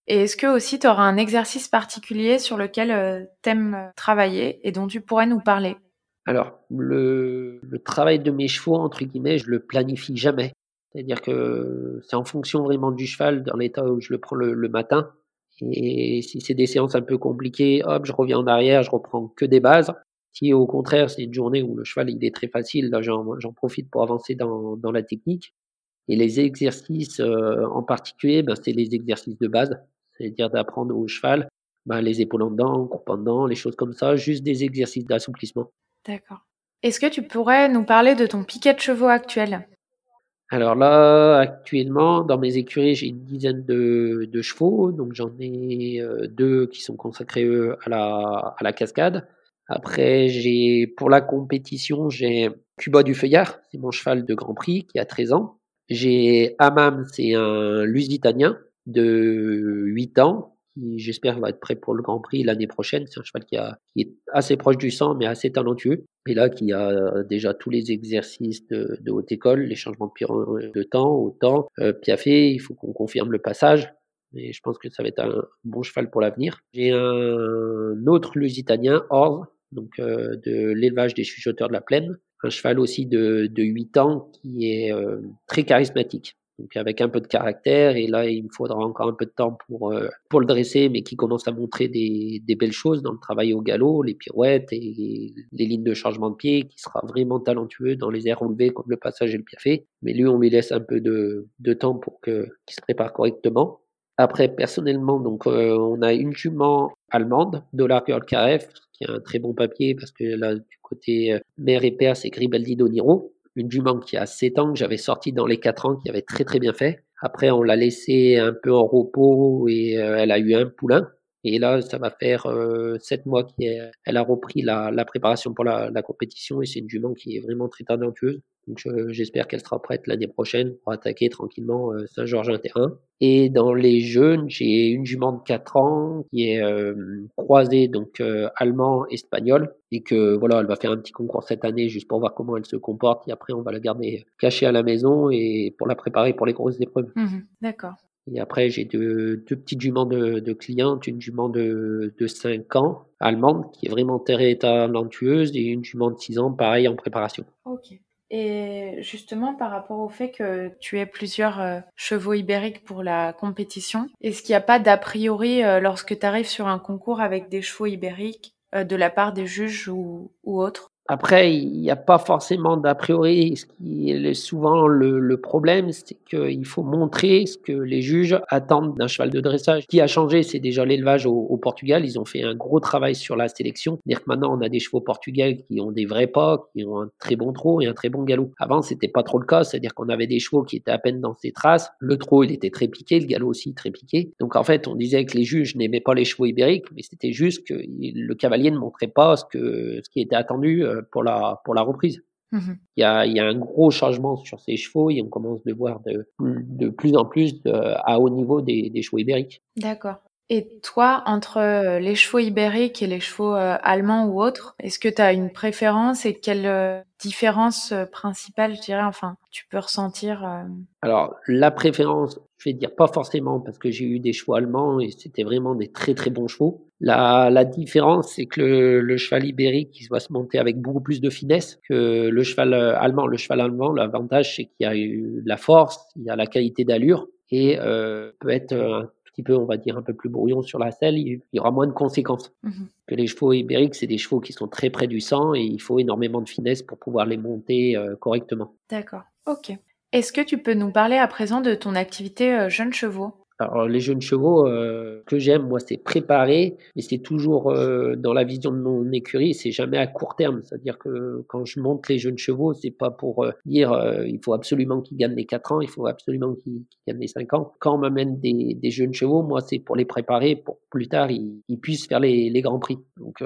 Et est-ce que aussi tu auras un exercice particulier sur lequel euh, t'aimes travailler et dont tu pourrais nous parler? Alors, le, le travail de mes chevaux, entre guillemets, je le planifie jamais. C'est-à-dire que c'est en fonction vraiment du cheval, dans l'état où je le prends le, matin. Et si c'est des séances un peu compliquées, hop, je reviens en arrière, je reprends que des bases. Si au contraire, c'est une journée où le cheval il est très facile, là j'en profite pour avancer dans, dans la technique. Et les exercices euh, en particulier, ben, c'est les exercices de base, c'est-à-dire d'apprendre au cheval ben, les épaules en dedans, coupe en dedans, les choses comme ça, juste des exercices d'assouplissement. D'accord. Est-ce que tu pourrais nous parler de ton piquet de chevaux actuel? Alors là, actuellement, dans mes écuries, j'ai une dizaine de, chevaux. Donc j'en ai euh, deux qui sont consacrés à la, à la cascade. Après, j'ai pour la compétition, j'ai Cuba du Feuillard, c'est mon cheval de Grand Prix qui a 13 ans. J'ai Amam, c'est un Lusitanien de 8 ans, qui j'espère va être prêt pour le Grand Prix l'année prochaine. C'est un cheval qui, a, qui, est assez proche du sang, mais assez talentueux. Et là, qui a déjà tous les exercices de, haute école, les changements de, de temps, au temps, euh, piafé, il faut qu'on confirme le passage. Mais je pense que ça va être un bon cheval pour l'avenir. J'ai un autre Lusitanien, Orz, donc euh, de l'élevage des chuchoteurs de la plaine. Un cheval aussi de, de 8 ans qui est euh, très charismatique donc avec un peu de caractère. Et là, il me faudra encore un peu de temps pour euh, pour le dresser, mais qui commence à montrer des, des belles choses dans le travail au galop, les pirouettes et les lignes de changement de pied, qui sera vraiment talentueux dans les airs relevés comme le passage et le piafé. Mais lui, on lui laisse un peu de, de temps pour que qu'il se prépare correctement. Après, personnellement, donc euh, on a une jument allemande, Dollar Girl KF, qui a un très bon papier parce que là, du côté euh, mère et père, c'est Gribaldi Doniro une jument qui a 7 ans, que j'avais sorti dans les 4 ans, qui avait très très bien fait. Après, on l'a laissé un peu en repos et euh, elle a eu un poulain. Et là, ça va faire euh, 7 mois qu'elle a repris la, la préparation pour la, la compétition et c'est une jument qui est vraiment très talentueuse. Donc j'espère qu'elle sera prête l'année prochaine pour attaquer tranquillement euh, Saint-Georges terrain. Et dans les jeunes, j'ai une jument de 4 ans qui est euh, croisée donc euh, allemand espagnol et que voilà, elle va faire un petit concours cette année juste pour voir comment elle se comporte et après on va la garder cachée à la maison et pour la préparer pour les grosses épreuves. Mmh D'accord. Et après, j'ai deux, deux petites juments de, de clientes, une jument de, de 5 ans, allemande, qui est vraiment très talentueuse, et une jument de 6 ans, pareil, en préparation. Ok. Et justement, par rapport au fait que tu aies plusieurs euh, chevaux ibériques pour la compétition, est-ce qu'il n'y a pas d'a priori euh, lorsque tu arrives sur un concours avec des chevaux ibériques euh, de la part des juges ou, ou autres? Après, il n'y a pas forcément d'a priori. Ce qui est souvent le, problème, c'est qu'il faut montrer ce que les juges attendent d'un cheval de dressage. Ce qui a changé, c'est déjà l'élevage au, Portugal. Ils ont fait un gros travail sur la sélection. C'est-à-dire que maintenant, on a des chevaux portugais qui ont des vrais pas, qui ont un très bon trot et un très bon galop. Avant, c'était pas trop le cas. C'est-à-dire qu'on avait des chevaux qui étaient à peine dans ses traces. Le trot, il était très piqué, le galop aussi très piqué. Donc, en fait, on disait que les juges n'aimaient pas les chevaux ibériques, mais c'était juste que le cavalier ne montrait pas ce qui était attendu euh, pour la, pour la reprise. Mmh il, y a, y a un gros changement sur ces chevaux et on commence de voir de, de plus en plus à haut niveau des, des chevaux ibériques. D'accord. Et toi, entre euh, les chevaux ibériques et les chevaux euh, allemands ou autres, est-ce que tu as une préférence et quelle euh, différence principale, je dirais, enfin, tu peux ressentir Alors, la préférence, je vais dire pas forcément parce que j'ai eu des chevaux allemands et c'était vraiment des très très bons chevaux. La, la différence, c'est que le, le, cheval ibérique, il va se monter avec beaucoup plus de finesse que le cheval allemand. Le cheval allemand, l'avantage, c'est qu'il y a eu la force, il y a la qualité d'allure et euh, peut être un petit peu, on va dire, un peu plus brouillon sur la selle, il y aura moins de conséquences. Mmh que les chevaux ibériques, c'est des chevaux qui sont très près du sang et il faut énormément de finesse pour pouvoir les monter euh, correctement. D'accord, ok. Est-ce que tu peux nous parler à présent de ton activité euh, jeunes chevaux? Alors les jeunes chevaux euh, que j'aime, moi, c'est préparer, mais c'est toujours euh, dans la vision de mon écurie, c'est jamais à court terme. C'est-à-dire que quand je monte les jeunes chevaux, c'est pas pour euh, dire il faut absolument qu'ils gagnent les 4 ans, il faut absolument qu'ils gagnent les 5 ans. Quand on m'amène des, des, jeunes chevaux, moi, c'est pour les préparer pour plus tard ils, ils puissent faire les, les, grands prix. Donc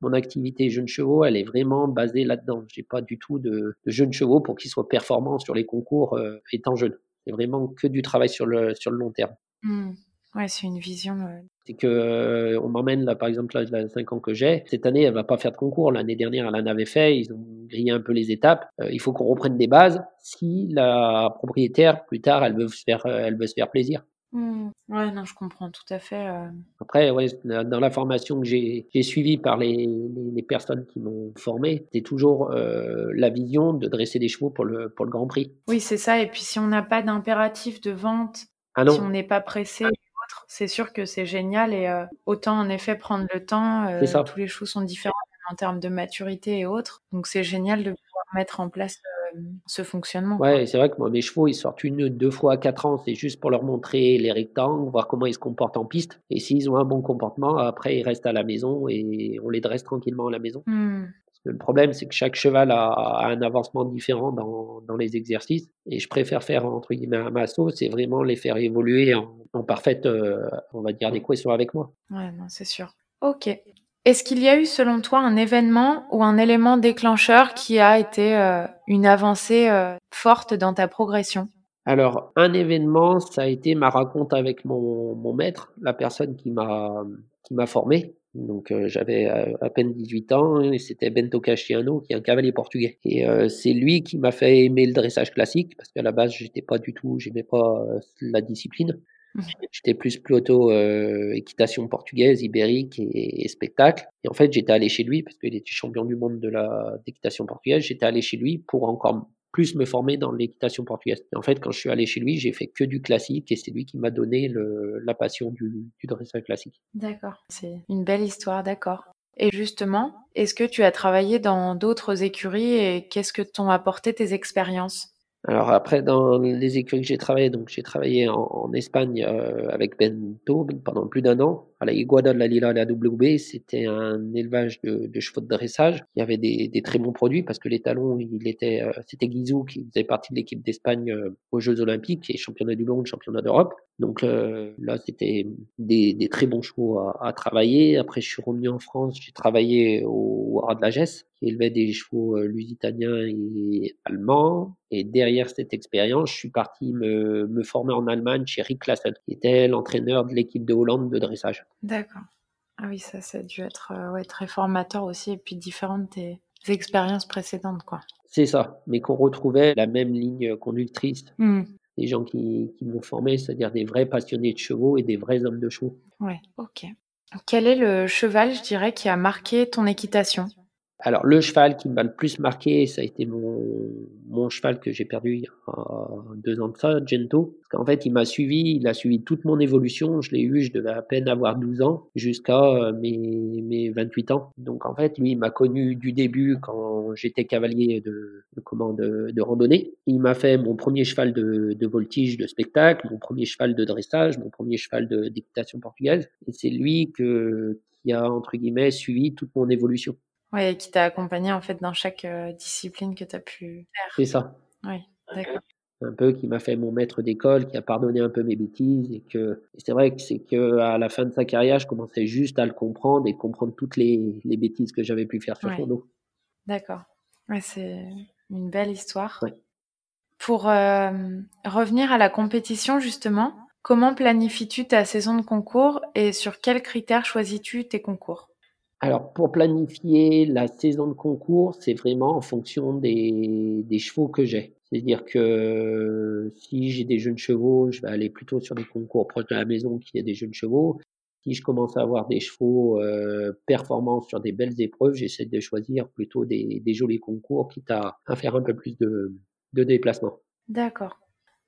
mon activité jeunes chevaux, elle est vraiment basée là-dedans. J'ai pas du tout de, de jeunes chevaux pour qu'ils soient performants sur les concours étant jeunes. C'est vraiment que du travail sur le, sur le long terme. Mmh. Ouais, c'est une vision. Euh, c'est que euh, on m'emmène là, par exemple, là, les 5 ans que j'ai. Cette année, elle va pas faire de concours. L'année dernière, elle en avait fait. Ils ont grillé un peu les étapes. Euh, il faut qu'on reprenne des bases. Si la propriétaire, plus tard, elle veut se faire, elle veut se faire plaisir. Mmh. Ouais, non, je comprends tout à fait. euh. Après, ouais, dans la formation que j'ai suivie par les, les, les personnes qui m'ont formé, c'était toujours euh, la vision de dresser des chevaux pour le, pour le Grand Prix. Oui, c'est ça. Et puis si on n'a pas d'impératif de vente, Ah si on n'est pas pressé, c'est sûr que c'est génial. Et euh, autant en effet prendre le temps. tous les chevaux sont différents en termes de maturité et autres. Donc c'est génial de pouvoir mettre en place euh, ce fonctionnement. Ouais, c'est vrai que moi, mes chevaux, ils sortent une, deux fois à quatre ans. C'est juste pour leur montrer les rectangles, voir comment ils se comportent en piste. Et s'ils ont un bon comportement, après, ils restent à la maison et on les dresse tranquillement à la maison. Que le problème, c'est que chaque cheval a, a un avancement différent dans, dans les exercices. Et je préfère faire, entre guillemets, un masso, c'est vraiment les faire évoluer en, en parfaite, euh, on va dire, adéquation avec moi. Ouais, non, c'est sûr. Ok. Est-ce qu'il y a eu, selon toi, un événement ou un élément déclencheur qui a été euh, une avancée euh, forte dans ta progression? Alors, un événement, ça a été ma rencontre avec mon, maître, la personne qui m'a formé. Donc, euh, j'avais à peine 18 ans et c'était Bento Castiano, qui est un cavalier portugais. Et c'est lui qui m'a fait aimer le dressage classique, parce qu'à la base, j'étais pas du tout, j'aimais pas la discipline. J'étais plus plutôt euh, équitation portugaise, ibérique et, spectacle. Et en fait, j'étais allé chez lui parce qu'il était champion du monde de la d'équitation portugaise. J'étais allé chez lui pour encore plus me former dans l'équitation portugaise. Et en fait, quand je suis allé chez lui, j'ai fait que du classique et c'est lui qui m'a donné la passion du, du dressage classique. D'accord. C'est une belle histoire, d'accord. Et justement, est-ce que tu as travaillé dans d'autres écuries et qu'est-ce que t'ont apporté tes expériences? Alors après, dans les écuries que j'ai travaillé, donc j'ai travaillé en, Espagne euh, avec Bento pendant plus d'un an. À la Iguada de la Lila à la WB, c'était un élevage de, chevaux de dressage. Il y avait des, des très bons produits parce que les talons, il était, euh, c'était Guizou qui faisait partie de l'équipe d'Espagne euh, aux Jeux Olympiques et championnat du monde, championnat d'Europe. Donc euh, là, c'était des, des très bons chevaux à, à travailler. Après, je suis revenu en France, j'ai travaillé au Haras de la Gesse, qui élevait des chevaux euh, lusitaniens et allemands. Et derrière cette expérience, je suis parti me, me former en Allemagne chez Rick Klassen, qui était l'entraîneur de l'équipe de Hollande de dressage. D'accord. Ah oui, ça, ça a dû être euh, ouais, très formateur aussi et puis différent de tes expériences précédentes, quoi. C'est ça, mais qu'on retrouvait la même ligne conductrice Hmm. Des gens qui, qui m'ont formé, c'est-à-dire des vrais passionnés de chevaux et des vrais hommes de chevaux. Ouais, ok. Quel est le cheval, je dirais, qui a marqué ton équitation? Alors, le cheval qui m'a le plus marqué, ça a été mon, mon cheval que j'ai perdu il y a deux ans de ça, Gento. Parce qu'en fait, il m'a suivi, il a suivi toute mon évolution. Je l'ai eu, je devais à peine avoir 12 ans jusqu'à euh, mes, mes 28 ans. Donc, en fait, lui, il m'a connu du début quand j'étais cavalier de, de, comment, de, randonnée. Il m'a fait mon premier cheval de, de voltige de spectacle, mon premier cheval de dressage, mon premier cheval de d'équitation portugaise. Et c'est lui que, qui a, entre guillemets, suivi toute mon évolution. Ouais, et qui t'a accompagné en fait dans chaque euh, discipline que tu as pu faire. C'est ça. Oui, d'accord. un peu qui m'a fait mon maître d'école, qui a pardonné un peu mes bêtises et que c'est vrai que c'est que à la fin de sa carrière, je commençais juste à le comprendre et comprendre toutes les, les bêtises que j'avais pu faire sur Ouais. son dos. D'accord. Ouais, c'est une belle histoire. Ouais. Pour euh, revenir à la compétition, justement, comment planifies-tu ta saison de concours et sur quels critères choisis-tu tes concours? Alors pour planifier la saison de concours, c'est vraiment en fonction des, chevaux que j'ai. C'est-à-dire que si j'ai des jeunes chevaux, je vais aller plutôt sur des concours proches de la maison qui a des jeunes chevaux. Si je commence à avoir des chevaux euh, performants sur des belles épreuves, j'essaie de choisir plutôt des, des jolis concours, quitte à, à faire un peu plus de, de déplacements. D'accord.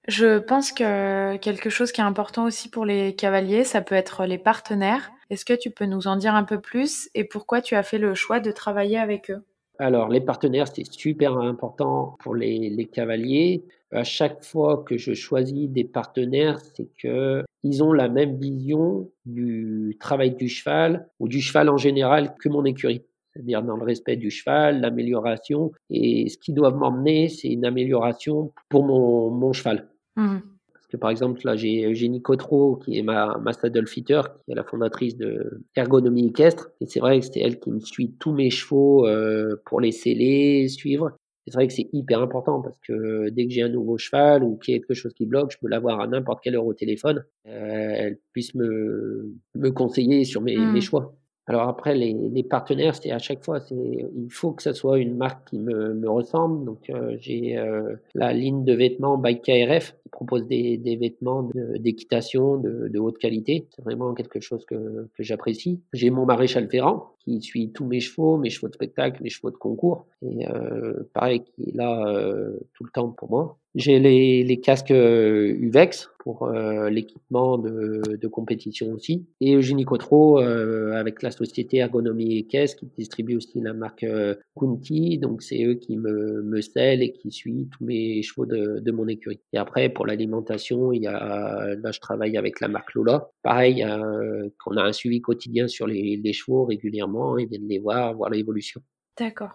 Je pense que quelque chose qui est important aussi pour les cavaliers, ça peut être les partenaires. Est-ce que tu peux nous en dire un peu plus et pourquoi tu as fait le choix de travailler avec eux? Alors, les partenaires, c'est super important pour les, les cavaliers. À chaque fois que je choisis des partenaires, c'est que ils ont la même vision du travail du cheval ou du cheval en général que mon écurie. C'est-à-dire dans le respect du cheval, l'amélioration. Et ce qu'ils doivent m'emmener, c'est une amélioration pour mon, mon cheval. Mhm. Parce que par exemple, là, j'ai Eugénie Cotreau, qui est ma, ma saddle fitter, qui est la fondatrice de Ergonomie Équestre. Et c'est vrai que c'est elle qui me suit tous mes chevaux euh, pour les sceller, suivre. C'est vrai que c'est hyper important parce que dès que j'ai un nouveau cheval ou qu'il y a quelque chose qui bloque, je peux l'avoir à n'importe quelle heure au téléphone. Euh, elle puisse me, me conseiller sur mes, mes choix. Alors après, les, les partenaires, c'est à chaque fois, il faut que ça soit une marque qui me, me ressemble. Donc euh, j'ai euh, la ligne de vêtements by KRF qui propose des, des vêtements d'équitation de, de, haute qualité. C'est vraiment quelque chose que, que j'apprécie. J'ai mon maréchal Ferrand qui suit tous mes chevaux, mes chevaux de spectacle, mes chevaux de concours. Et euh, pareil, qui est là euh, tout le temps pour moi. J'ai les, casques UVEX pour euh, l'équipement de, compétition aussi. Et Eugénie Cotreau euh, avec la société Ergonomie et Caisse qui distribue aussi la marque euh, Kunti. Donc c'est eux qui me, me scellent et qui suivent tous mes chevaux de, mon écurie. Et après pour l'alimentation, il y a là je travaille avec la marque Lola. Pareil, qu'on a un suivi quotidien sur les chevaux régulièrement et viennent les voir, voir l'évolution. D'accord.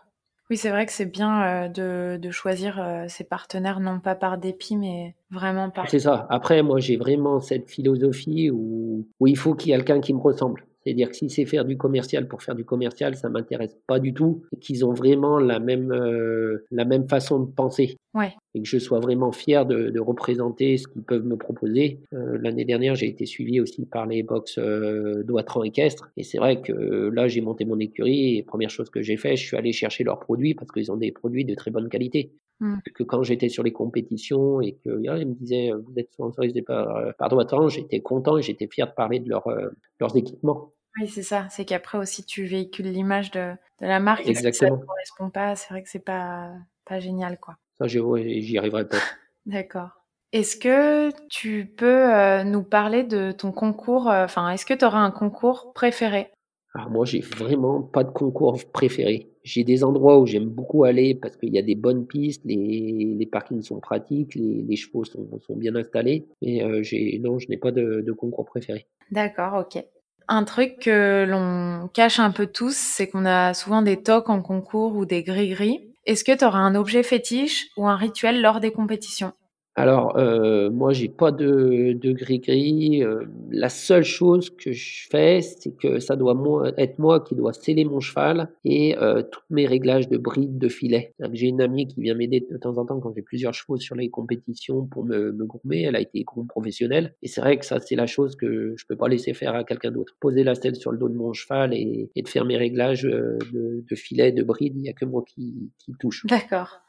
Oui, c'est vrai que c'est bien de, de, choisir ses partenaires, non pas par dépit, mais vraiment par... C'est ça. Après, moi, j'ai vraiment cette philosophie où, où il faut qu'il y ait quelqu'un qui me ressemble. C'est-à-dire que si c'est faire du commercial pour faire du commercial, ça m'intéresse pas du tout. Et qu'ils ont vraiment la même, euh, la même façon de penser. Ouais. Et que je sois vraiment fier de, de représenter ce qu'ils peuvent me proposer. Euh, L'année dernière, j'ai été suivi aussi par les box euh, Doitran équestre. Et c'est vrai que là, j'ai monté mon écurie. Et première chose que j'ai fait, je suis allé chercher leurs produits parce qu'ils ont des produits de très bonne qualité. Mmh. Que quand j'étais sur les compétitions et que yeah, ils me disaient vous êtes sponsorisé par, euh, par Doitran, j'étais content et j'étais fier de parler de leur, euh, leurs équipements. Oui, c'est ça. C'est qu'après aussi, tu véhicules l'image de, de, la marque. Exactement. Et si ça ne correspond pas, c'est vrai que c'est pas, pas génial, quoi. Ça, j'y arriverai pas. <laughs> D'accord. Est-ce que tu peux euh, nous parler de ton concours Enfin, est-ce que tu auras un concours préféré? Alors moi, j'ai vraiment pas de concours préféré. J'ai des endroits où j'aime beaucoup aller parce qu'il y a des bonnes pistes, les, les parkings sont pratiques, les, les chevaux sont, sont, bien installés. Mais euh, non, je n'ai pas de, de concours préféré. D'accord, ok. Un truc que l'on cache un peu tous, c'est qu'on a souvent des tocs en concours ou des gris-gris. Est-ce que tu auras un objet fétiche ou un rituel lors des compétitions? Alors, euh, moi, j'ai pas de, de gris-gris. Euh, la seule chose que je fais, c'est que ça doit être moi qui dois sceller mon cheval et euh, tous mes réglages de bride, de filet. J'ai une amie qui vient m'aider de temps en temps quand j'ai plusieurs chevaux sur les compétitions pour me, me groomer. Elle a été groom professionnelle. Et c'est vrai que ça, c'est la chose que je peux pas laisser faire à quelqu'un d'autre. Poser la selle sur le dos de mon cheval et, et de faire mes réglages de, de filet, de bride, il y a que moi qui, qui touche. D'accord.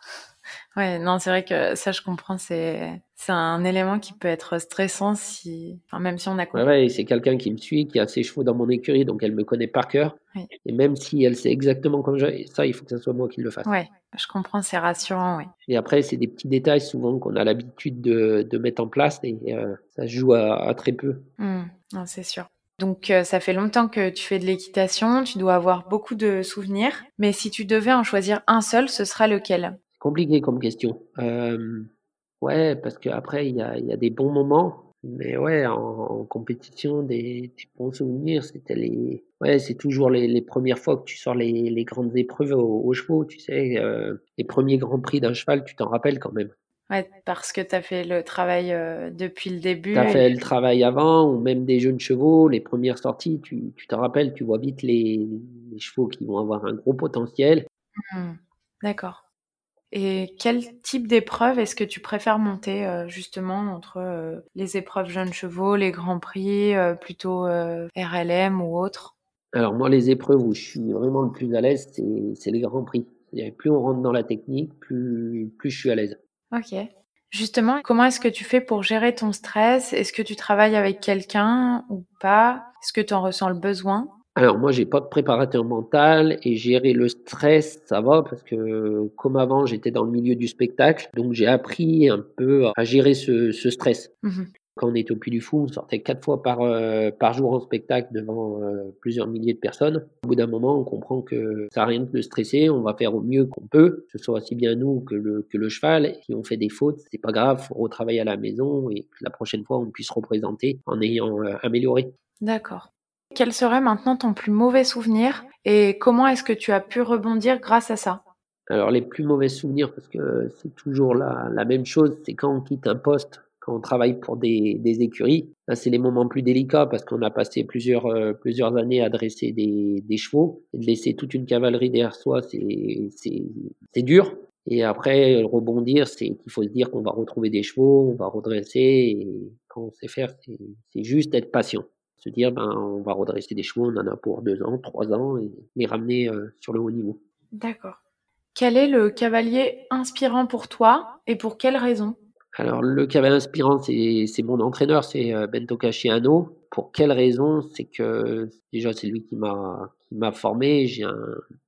Ouais, non, c'est vrai que ça, je comprends. C'est c'est un élément qui peut être stressant si, enfin, même si on a. Ouais, ouais c'est quelqu'un qui me suit, qui a ses chevaux dans mon écurie, donc elle me connaît par cœur. Oui. Et même si elle sait exactement comme je, ça, il faut que ce soit moi qui le fasse. Ouais, je comprends, c'est rassurant, oui. Et après, c'est des petits détails souvent qu'on a l'habitude de, de mettre en place et euh, ça se joue à, à très peu. Mmh, non, c'est sûr. Donc euh, ça fait longtemps que tu fais de l'équitation, tu dois avoir beaucoup de souvenirs, mais si tu devais en choisir un seul, ce sera lequel? Compliqué comme question. Euh, ouais, parce qu'après, il y a, y a, des bons moments, mais ouais, en, en compétition, des, des, bons souvenirs, c'était les. Ouais, c'est toujours les, les, premières fois que tu sors les, les grandes épreuves aux, aux chevaux, tu sais, euh, les premiers grands prix d'un cheval, tu t'en rappelles quand même. Ouais, parce que tu as fait le travail euh, depuis le début. Tu as fait le travail avant, ou même des jeunes chevaux, les premières sorties, tu, tu te rappelles, tu vois vite les, les, chevaux qui vont avoir un gros potentiel. Mmh, D'accord. Et quel type d'épreuve est-ce que tu préfères monter euh, justement entre euh, les épreuves jeunes chevaux, les grands prix, euh, plutôt RLM ou autres? Alors moi, les épreuves où je suis vraiment le plus à l'aise, c'est les grands prix. Plus on rentre dans la technique, plus, plus je suis à l'aise. Ok. Justement, comment est-ce que tu fais pour gérer ton stress? Est-ce que tu travailles avec quelqu'un ou pas? Est-ce que tu en ressens le besoin? Alors moi j'ai pas de préparateur mental et gérer le stress ça va parce que comme avant j'étais dans le milieu du spectacle donc j'ai appris un peu à gérer ce, ce stress. Mmh. Quand on était au Puy du Fou, on sortait quatre fois par, euh, par jour en spectacle devant euh, plusieurs milliers de personnes. Au bout d'un moment, on comprend que ça n'a rien de stresser, on va faire au mieux qu'on peut, que ce soit aussi bien nous que le, que le cheval. Si on fait des fautes, c'est pas grave, faut retravailler à la maison et que la prochaine fois on puisse représenter en ayant euh, amélioré. D'accord. Quel serait maintenant ton plus mauvais souvenir et comment est-ce que tu as pu rebondir grâce à ça? Alors les plus mauvais souvenirs, parce que c'est toujours la, la même chose, c'est quand on quitte un poste, quand on travaille pour des, écuries. Là, c'est les moments plus délicats parce qu'on a passé plusieurs, euh, années à dresser des, des chevaux et de laisser toute une cavalerie derrière soi, c'est dur. Et après, rebondir, c'est qu'il faut se dire qu'on va retrouver des chevaux, on va redresser et quand on sait faire, c'est juste être patient se dire ben on va redresser des chevaux, on en a pour deux ans, trois ans et les ramener euh, sur le haut niveau. D'accord. Quel est le cavalier inspirant pour toi et pour quelle raison? Alors, le cavalier inspirant, c'est mon entraîneur, c'est euh, Bento Casciano. Pour quelle raison? C'est que déjà, c'est lui qui m'a qui m'a formé. J'ai un,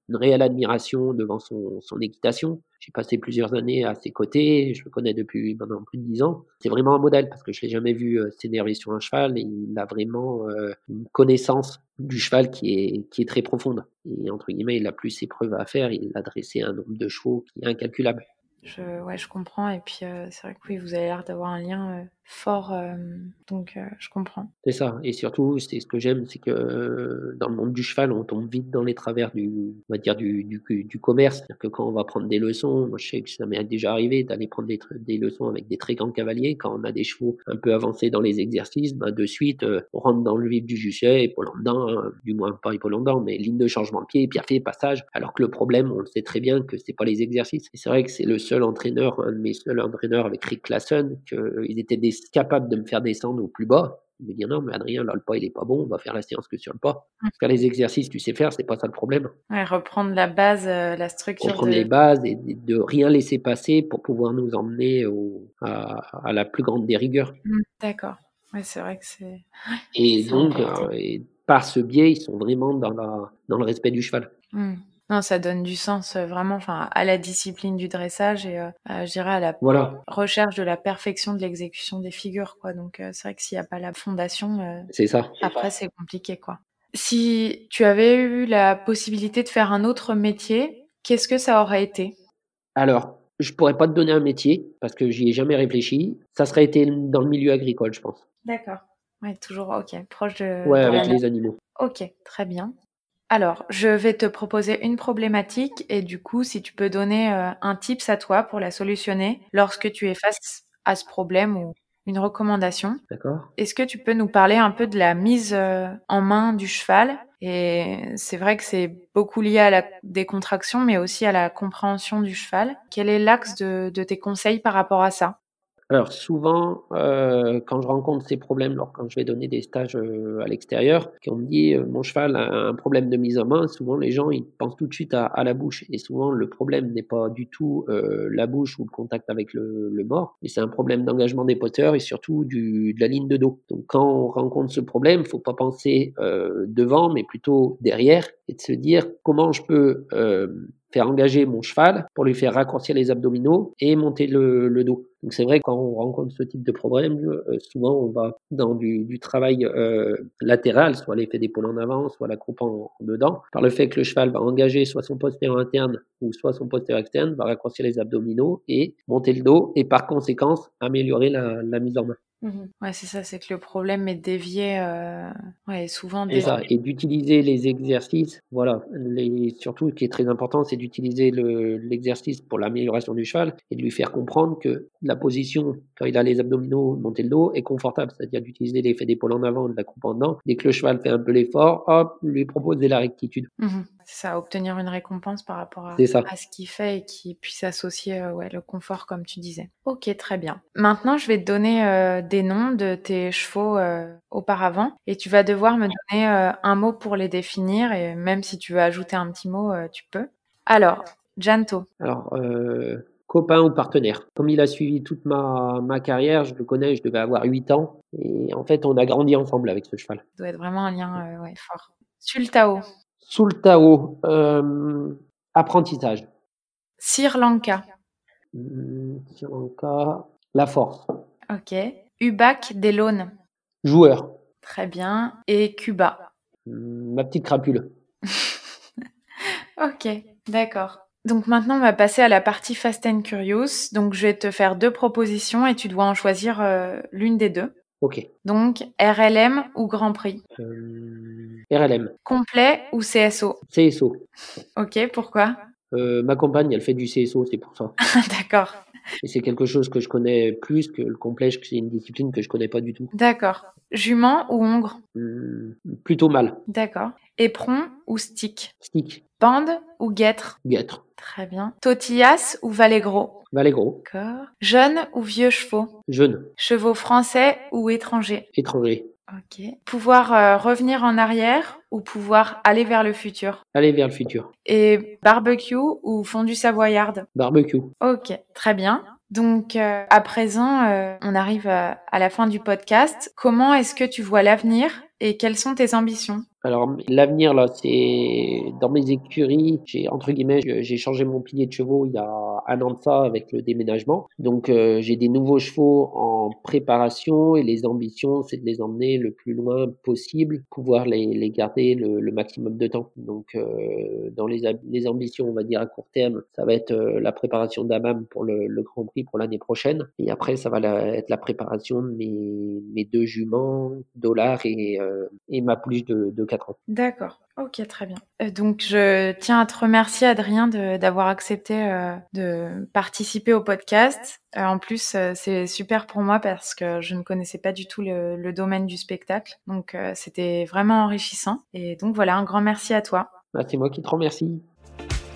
une réelle admiration devant son, son équitation. J'ai passé plusieurs années à ses côtés. Je le connais depuis maintenant plus de dix ans. C'est vraiment un modèle parce que je l'ai jamais vu euh, s'énerver sur un cheval il a vraiment euh, une connaissance du cheval qui est, qui est très profonde. Et entre guillemets, il a plus ses preuves à faire. Il a dressé un nombre de chevaux qui est incalculable. Je, ouais, je comprends. Et puis, euh, c'est vrai que oui, vous avez l'air d'avoir un lien fort. euh, donc, euh, je comprends. C'est ça. Et surtout, c'est ce que j'aime, c'est que euh, dans le monde du cheval, on tombe vite dans les travers du, on va dire du, du, commerce. C'est-à-dire que quand on va prendre des leçons, moi je sais que ça m'est déjà arrivé d'aller prendre des, leçons avec des très grands cavaliers. Quand on a des chevaux un peu avancés dans les exercices, ben, de suite, on rentre dans le vif du sujet, épaulant-dedans, hein, du moins pas épaulant-dedans, mais ligne de changement de pied, piafé, passage. Alors que le problème, on le sait très bien que c'est pas les exercices. Et c'est vrai que c'est le seul entraîneur, un de mes seuls entraîneurs avec Rick Classen, qu'ils étaient des- capables de me faire descendre au plus bas. Il me dit non, mais Adrien, là, le pas, il est pas bon, on va faire la séance que sur le pas. Mm. Faire les exercices, tu sais faire, c'est pas ça le problème. Ouais, reprendre la base, euh, la structure Comprendre de... les bases et de rien laisser passer pour pouvoir nous emmener au, à, à la plus grande des rigueurs. Mm, D'accord. Ouais, c'est vrai que c'est... Et donc, euh, et par ce biais, ils sont vraiment dans, la, dans le respect du cheval. Mm. Non, ça donne du sens euh, vraiment enfin, à la discipline du dressage et euh, à, je dirais à la Voilà, recherche de la perfection de l'exécution des figures. quoi. Donc, euh, c'est vrai que s'il n'y a pas la fondation, euh, c'est ça. après, c'est compliqué. quoi. Si tu avais eu la possibilité de faire un autre métier, qu'est-ce que ça aurait été? Alors, je pourrais pas te donner un métier parce que j'y ai jamais réfléchi. Ça serait été dans le milieu agricole, je pense. D'accord. Ouais, toujours, ok, proche de... Ouais, de avec la- les animaux. Ok, très bien. Alors, je vais te proposer une problématique et du coup, si tu peux donner euh, un tips à toi pour la solutionner lorsque tu es face à ce problème ou une recommandation. D'accord Est-ce que tu peux nous parler un peu de la mise euh, en main du cheval? Et c'est vrai que c'est beaucoup lié à la décontraction, mais aussi à la compréhension du cheval. Quel est l'axe de, de tes conseils par rapport à ça? Alors souvent, euh, quand je rencontre ces problèmes, alors quand je vais donner des stages euh, à l'extérieur, qu'on me dit euh, mon cheval a un problème de mise en main, souvent les gens ils pensent tout de suite à, à la bouche. Et souvent le problème n'est pas du tout euh, la bouche ou le contact avec le, le mort, mais c'est un problème d'engagement des poteurs et surtout du, de la ligne de dos. Donc quand on rencontre ce problème, faut pas penser euh, devant, mais plutôt derrière et de se dire comment je peux euh, faire engager mon cheval pour lui faire raccourcir les abdominaux et monter le, le dos. Donc c'est vrai quand on rencontre ce type de problème, euh, souvent on va dans du, du travail euh, latéral, soit l'effet d'épaule en avant, soit la croupe en, dedans, par le fait que le cheval va engager soit son postérieur interne ou soit son postérieur externe, va raccourcir les abdominaux et monter le dos et par conséquence améliorer la, la mise en main. Ouais, c'est ça, c'est que le problème est dévié, euh, ouais, souvent C'est dévié. ça. Et d'utiliser les exercices, voilà. Les, surtout, ce qui est très important, c'est d'utiliser le- l'exercice pour l'amélioration du cheval et de lui faire comprendre que la position, quand il a les abdominaux, monter le dos, est confortable. C'est-à-dire d'utiliser l'effet d'épaule en avant, de la croupe en dedans. Dès que le cheval fait un peu l'effort, hop, lui proposer la rectitude. Mhm. C'est ça, obtenir une récompense par rapport à, C'est ça. à ce qu'il fait et qui puisse associer euh, ouais, le confort, comme tu disais. Ok, très bien. Maintenant, je vais te donner euh, des noms de tes chevaux euh, auparavant et tu vas devoir me donner euh, un mot pour les définir et même si tu veux ajouter un petit mot, euh, tu peux. Alors, Janto. Alors, euh, copain ou partenaire. Comme il a suivi toute ma, ma carrière, je le connais, je devais avoir 8 ans. Et en fait, on a grandi ensemble avec ce cheval. Ça doit être vraiment un lien euh, ouais, fort. Sultao. Sous le Tao, euh, apprentissage. Sri Lanka. Hmm, Sri Lanka, la force. Ok. Ubac Delone. Joueur. Très bien. Et Cuba. Hmm, Ma petite crapule. <laughs> Ok, d'accord. Donc maintenant, on va passer à la partie Fast and Curious. Donc je vais te faire deux propositions et tu dois en choisir euh, l'une des deux. Ok. Donc RLM ou Grand Prix? Euh, RLM. Complet ou CSO CSO. Ok, pourquoi? Euh, ma compagne, elle fait du CSO, c'est pour ça. <laughs> D'accord, Et c'est quelque chose que je connais plus que le complet, c'est une discipline que je connais pas du tout. d'accord. Jument ou Hongre? Hmm, plutôt mal. D'accord. Éperon ou Stick? Stick. Bande ou Guêtre? Guêtre. Très bien. Totillas ou Valet Gros Valet gros. D'accord. Jeunes ou vieux chevaux? Jeune. Chevaux français ou étrangers? Étranger. Ok. Pouvoir euh, revenir en arrière ou pouvoir aller vers le futur? Aller vers le futur. Et barbecue ou fondue savoyarde? Barbecue. Ok, très bien. Donc à présent, on arrive à la fin du podcast. Comment est-ce que tu vois l'avenir et quelles sont tes ambitions? Alors l'avenir là, c'est dans mes écuries, j'ai entre guillemets, j'ai changé mon pilier de chevaux il y a un an de ça avec le déménagement. Donc euh, j'ai des nouveaux chevaux en préparation et les ambitions, c'est de les emmener le plus loin possible, pouvoir les, les garder le, maximum de temps. Donc euh, dans les, ambitions, on va dire à court terme, ça va être euh, la préparation d'Amam pour le, Grand Prix pour l'année prochaine. Et après, ça va être la préparation de mes, mes deux juments, Dollar et, et ma pouliche de, de 4 ans. D'accord. Ok, très bien. Euh, donc, je tiens à te remercier, Adrien, d'avoir accepté euh, de participer au podcast. Euh, en plus, c'est super pour moi parce que je ne connaissais pas du tout le, le domaine du spectacle. Donc, c'était vraiment enrichissant. Et donc, voilà, un grand merci à toi. Bah, c'est moi qui te remercie.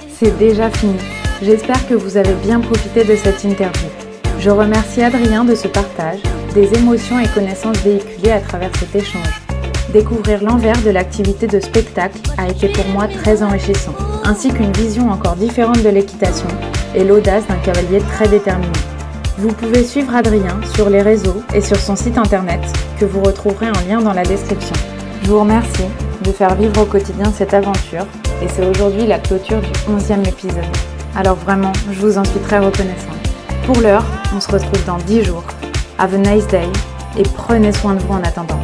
C'est déjà fini. J'espère que vous avez bien profité de cette interview. Je remercie Adrien de ce partage, des émotions et connaissances véhiculées à travers cet échange. Découvrir l'envers de l'activité de spectacle a été pour moi très enrichissant, ainsi qu'une vision encore différente de l'équitation et l'audace d'un cavalier très déterminé. Vous pouvez suivre Adrien sur les réseaux et sur son site internet que vous retrouverez en lien dans la description. Je vous remercie de faire vivre au quotidien cette aventure et c'est aujourd'hui la clôture du 11e épisode. Alors vraiment, je vous en suis très reconnaissant. Pour l'heure, on se retrouve dans 10 jours. Have a nice day et prenez soin de vous en attendant.